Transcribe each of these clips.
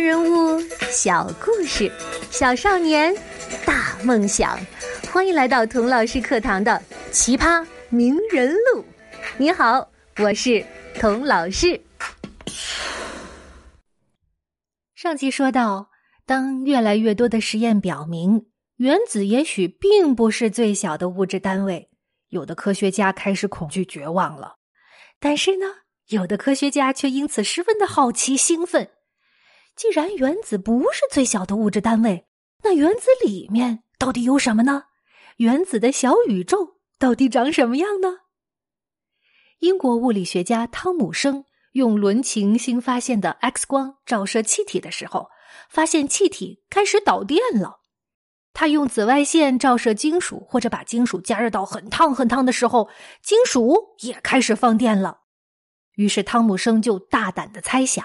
人物，小故事，小少年，大梦想。欢迎来到童老师课堂的《奇葩名人录》。你好，我是童老师。上集说到，当越来越多的实验表明原子也许并不是最小的物质单位，有的科学家开始恐惧、绝望了。但是呢，有的科学家却因此十分的好奇、兴奋。既然原子不是最小的物质单位，那原子里面到底有什么呢？原子的小宇宙到底长什么样呢？英国物理学家汤姆生用伦琴新发现的 X 光照射气体的时候，发现气体开始导电了。他用紫外线照射金属，或者把金属加热到很烫很烫的时候，金属也开始放电了。于是汤姆生就大胆的猜想。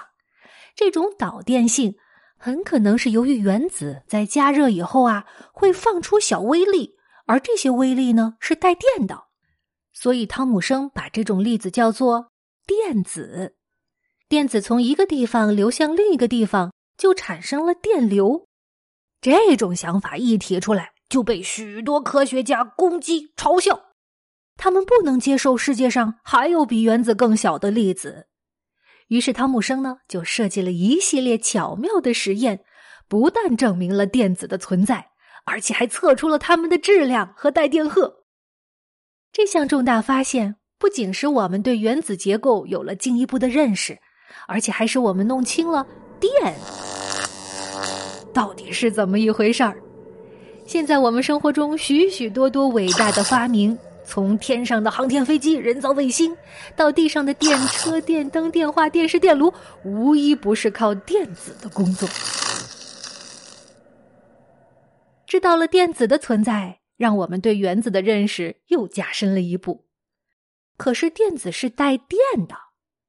这种导电性很可能是由于原子在加热以后啊，会放出小微粒，而这些微粒呢是带电的，所以汤姆生把这种粒子叫做电子。电子从一个地方流向另一个地方，就产生了电流。这种想法一提出来，就被许多科学家攻击嘲笑，他们不能接受世界上还有比原子更小的粒子。于是，汤姆生呢就设计了一系列巧妙的实验，不但证明了电子的存在，而且还测出了它们的质量和带电荷。这项重大发现不仅使我们对原子结构有了进一步的认识，而且还使我们弄清了电到底是怎么一回事儿。现在，我们生活中许许多多伟大的发明。从天上的航天飞机、人造卫星，到地上的电车、电灯、电话、电视、电炉，无一不是靠电子的工作。知道了电子的存在，让我们对原子的认识又加深了一步。可是电子是带电的，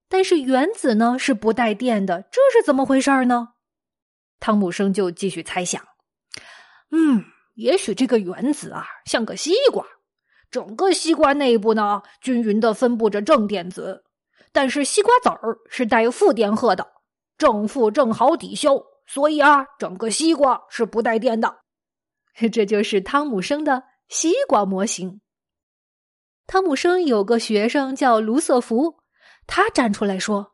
但是原子呢是不带电的，这是怎么回事呢？汤姆生就继续猜想：嗯，也许这个原子啊像个西瓜。整个西瓜内部呢，均匀的分布着正电子，但是西瓜籽儿是带负电荷的，正负正好抵消，所以啊，整个西瓜是不带电的。这就是汤姆生的西瓜模型。汤姆生有个学生叫卢瑟福，他站出来说：“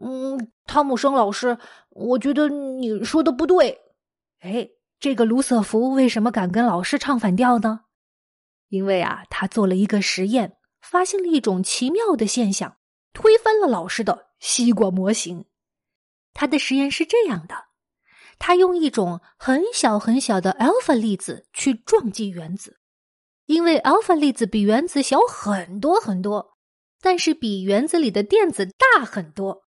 嗯，汤姆生老师，我觉得你说的不对。”哎，这个卢瑟福为什么敢跟老师唱反调呢？因为啊，他做了一个实验，发现了一种奇妙的现象，推翻了老师的西瓜模型。他的实验是这样的：他用一种很小很小的 alpha 粒子去撞击原子，因为 alpha 粒子比原子小很多很多，但是比原子里的电子大很多。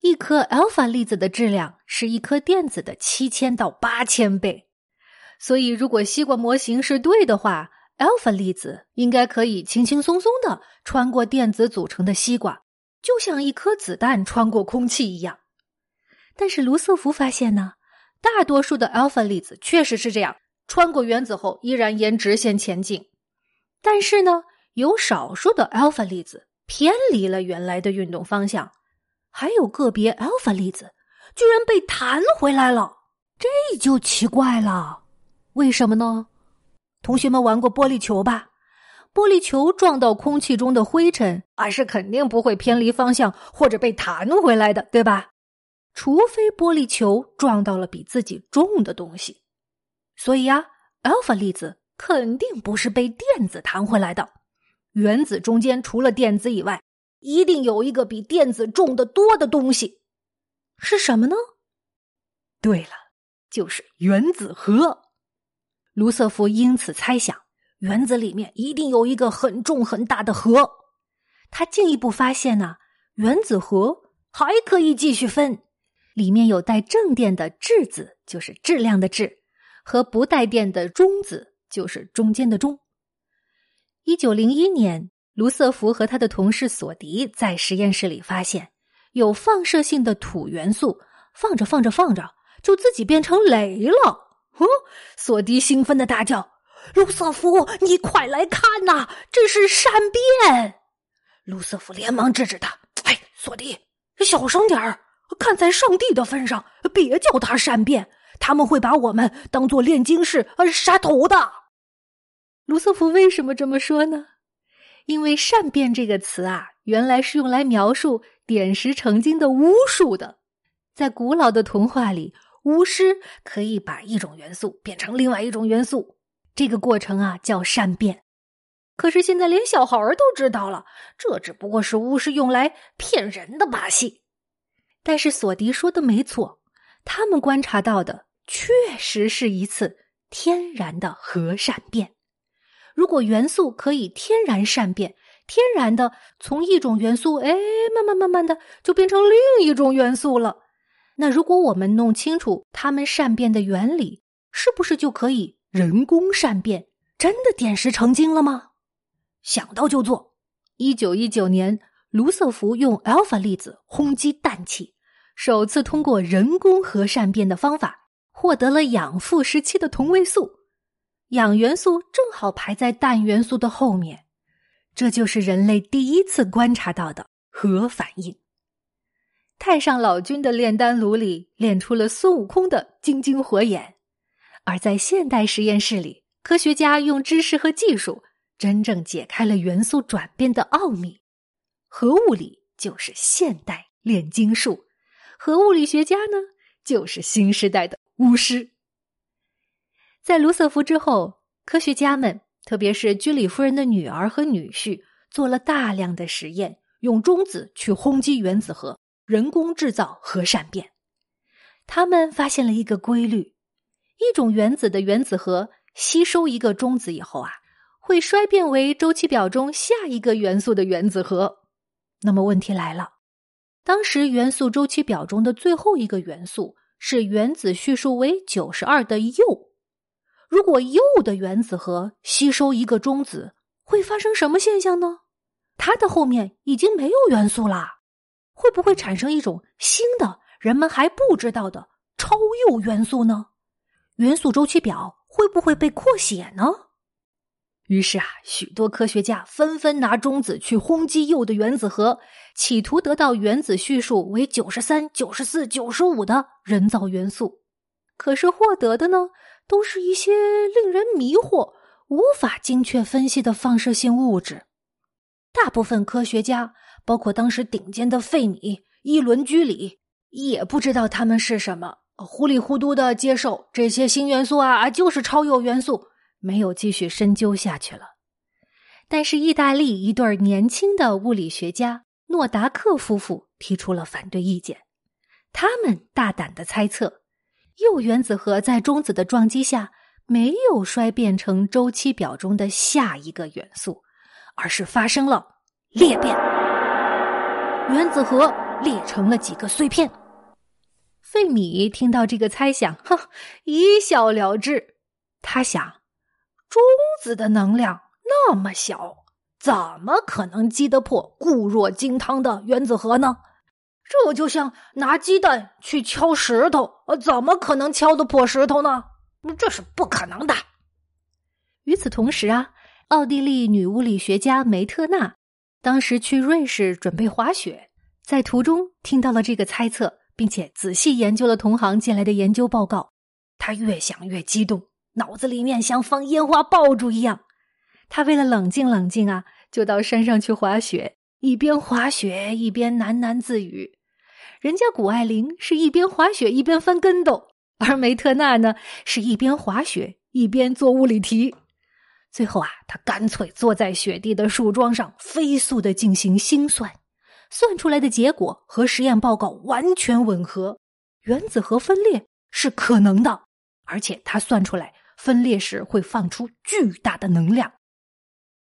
一颗 alpha 粒子的质量是一颗电子的七千到八千倍，所以如果西瓜模型是对的话。Alpha 粒子应该可以轻轻松松的穿过电子组成的西瓜，就像一颗子弹穿过空气一样。但是卢瑟福发现呢，大多数的 alpha 粒子确实是这样，穿过原子后依然沿直线前进。但是呢，有少数的 alpha 粒子偏离了原来的运动方向，还有个别 alpha 粒子居然被弹回来了，这就奇怪了，为什么呢？同学们玩过玻璃球吧？玻璃球撞到空气中的灰尘，啊，是肯定不会偏离方向或者被弹回来的，对吧？除非玻璃球撞到了比自己重的东西。所以啊，alpha 粒子肯定不是被电子弹回来的。原子中间除了电子以外，一定有一个比电子重得多的东西，是什么呢？对了，就是原子核。卢瑟福因此猜想，原子里面一定有一个很重很大的核。他进一步发现呢，原子核还可以继续分，里面有带正电的质子，就是质量的质，和不带电的中子，就是中间的中。一九零一年，卢瑟福和他的同事索迪在实验室里发现，有放射性的土元素，放着放着放着，就自己变成镭了。哦，索迪兴奋的大叫：“卢瑟福，你快来看呐，这是善变！”卢瑟福连忙制止他：“哎，索迪，小声点儿看在上帝的份上，别叫他善变，他们会把我们当做炼金士呃杀头的。卢瑟福为什么这么说呢？因为“善变”这个词啊，原来是用来描述点石成金的巫术的。在古老的童话里，巫师可以把一种元素变成另外一种元素，这个过程啊叫善变。可是现在连小孩儿都知道了，这只不过是巫师用来骗人的把戏。但是索迪说的没错，他们观察到的确实是一次天然的核善变。如果元素可以天然善变，天然的从一种元素，哎，慢慢慢慢的就变成另一种元素了。那如果我们弄清楚它们善变的原理，是不是就可以人工善变，真的点石成金了吗？想到就做。一九一九年，卢瑟福用 alpha 粒子轰击氮气，首次通过人工核善变的方法，获得了氧负十七的同位素。氧元素正好排在氮元素的后面，这就是人类第一次观察到的核反应。太上老君的炼丹炉里炼出了孙悟空的金睛火眼，而在现代实验室里，科学家用知识和技术真正解开了元素转变的奥秘。核物理就是现代炼金术，核物理学家呢，就是新时代的巫师。在卢瑟福之后，科学家们，特别是居里夫人的女儿和女婿，做了大量的实验，用中子去轰击原子核，人工制造核善变。他们发现了一个规律：一种原子的原子核吸收一个中子以后啊，会衰变为周期表中下一个元素的原子核。那么问题来了，当时元素周期表中的最后一个元素是原子序数为九十二的铀。如果铀的原子核吸收一个中子，会发生什么现象呢？它的后面已经没有元素啦，会不会产生一种新的、人们还不知道的超铀元素呢？元素周期表会不会被扩写呢？于是啊，许多科学家纷纷拿中子去轰击铀的原子核，企图得到原子序数为九十三、九十四、九十五的人造元素。可是获得的呢？都是一些令人迷惑、无法精确分析的放射性物质。大部分科学家，包括当时顶尖的费米、伊伦居里，也不知道它们是什么，糊里糊涂的接受这些新元素啊，就是超铀元素，没有继续深究下去了。但是，意大利一对年轻的物理学家诺达克夫妇提出了反对意见，他们大胆的猜测。铀原子核在中子的撞击下没有衰变成周期表中的下一个元素，而是发生了裂变，原子核裂成了几个碎片。费米听到这个猜想，哼，一笑了之。他想，中子的能量那么小，怎么可能击得破固若金汤的原子核呢？这就像拿鸡蛋去敲石头，呃怎么可能敲得破石头呢？这是不可能的。与此同时啊，奥地利女物理学家梅特纳当时去瑞士准备滑雪，在途中听到了这个猜测，并且仔细研究了同行借来的研究报告。他越想越激动，脑子里面像放烟花爆竹一样。他为了冷静冷静啊，就到山上去滑雪，一边滑雪一边喃喃自语。人家谷爱凌是一边滑雪一边翻跟斗，而梅特纳呢是一边滑雪一边做物理题。最后啊，他干脆坐在雪地的树桩上，飞速的进行心算，算出来的结果和实验报告完全吻合，原子核分裂是可能的，而且他算出来分裂时会放出巨大的能量。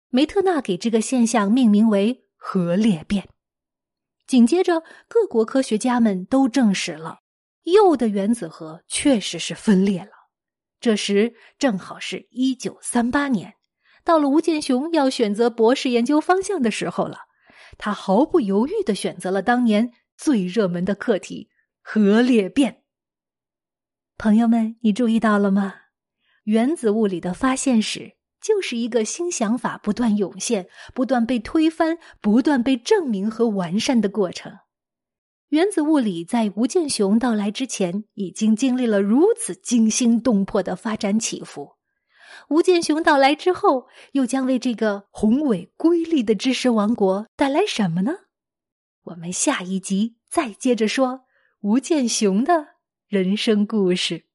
梅特纳给这个现象命名为核裂变。紧接着，各国科学家们都证实了，铀的原子核确实是分裂了。这时正好是一九三八年，到了吴健雄要选择博士研究方向的时候了。他毫不犹豫的选择了当年最热门的课题——核裂变。朋友们，你注意到了吗？原子物理的发现史。就是一个新想法不断涌现、不断被推翻、不断被证明和完善的过程。原子物理在吴健雄到来之前，已经经历了如此惊心动魄的发展起伏。吴健雄到来之后，又将为这个宏伟瑰丽的知识王国带来什么呢？我们下一集再接着说吴健雄的人生故事。